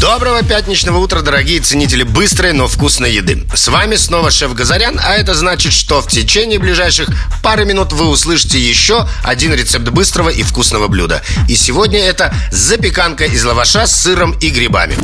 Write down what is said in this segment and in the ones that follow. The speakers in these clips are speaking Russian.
Доброго пятничного утра, дорогие ценители быстрой, но вкусной еды. С вами снова шеф Газарян, а это значит, что в течение ближайших пары минут вы услышите еще один рецепт быстрого и вкусного блюда. И сегодня это запеканка из лаваша с сыром и грибами.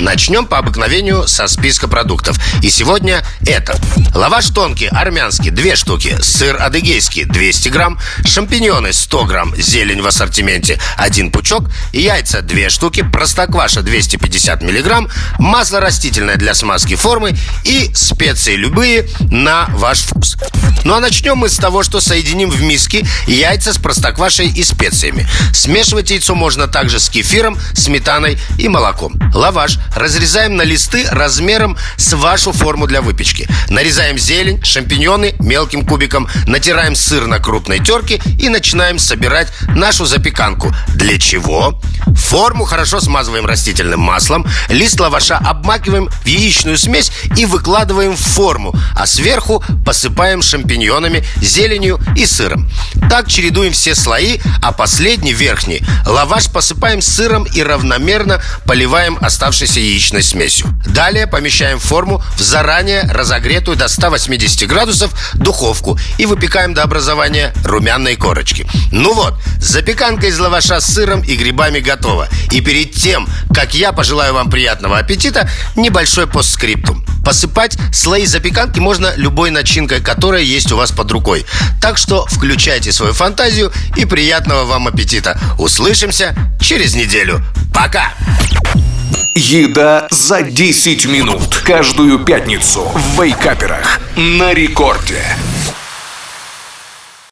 Начнем по обыкновению со списка продуктов. И сегодня это. Лаваш тонкий, армянский, 2 штуки. Сыр адыгейский, 200 грамм. Шампиньоны, 100 грамм. Зелень в ассортименте, 1 пучок. Яйца, 2 штуки. Простокваша, 250 50 миллиграмм, масло растительное для смазки формы и специи любые на ваш вкус. Ну а начнем мы с того, что соединим в миске яйца с простоквашей и специями. Смешивать яйцо можно также с кефиром, сметаной и молоком. Лаваш разрезаем на листы размером с вашу форму для выпечки. Нарезаем зелень, шампиньоны мелким кубиком, натираем сыр на крупной терке и начинаем собирать нашу запеканку. Для чего? Форму хорошо смазываем растительным маслом маслом, лист лаваша обмакиваем в яичную смесь и выкладываем в форму, а сверху посыпаем шампиньонами, зеленью и сыром. Так чередуем все слои, а последний, верхний, лаваш посыпаем сыром и равномерно поливаем оставшейся яичной смесью. Далее помещаем форму в заранее разогретую до 180 градусов духовку и выпекаем до образования румяной корочки. Ну вот, запеканка из лаваша с сыром и грибами готова. И перед тем, как я пожелаю желаю вам приятного аппетита, небольшой постскриптум. Посыпать слои запеканки можно любой начинкой, которая есть у вас под рукой. Так что включайте свою фантазию и приятного вам аппетита. Услышимся через неделю. Пока! Еда за 10 минут. Каждую пятницу в Вейкаперах. На рекорде.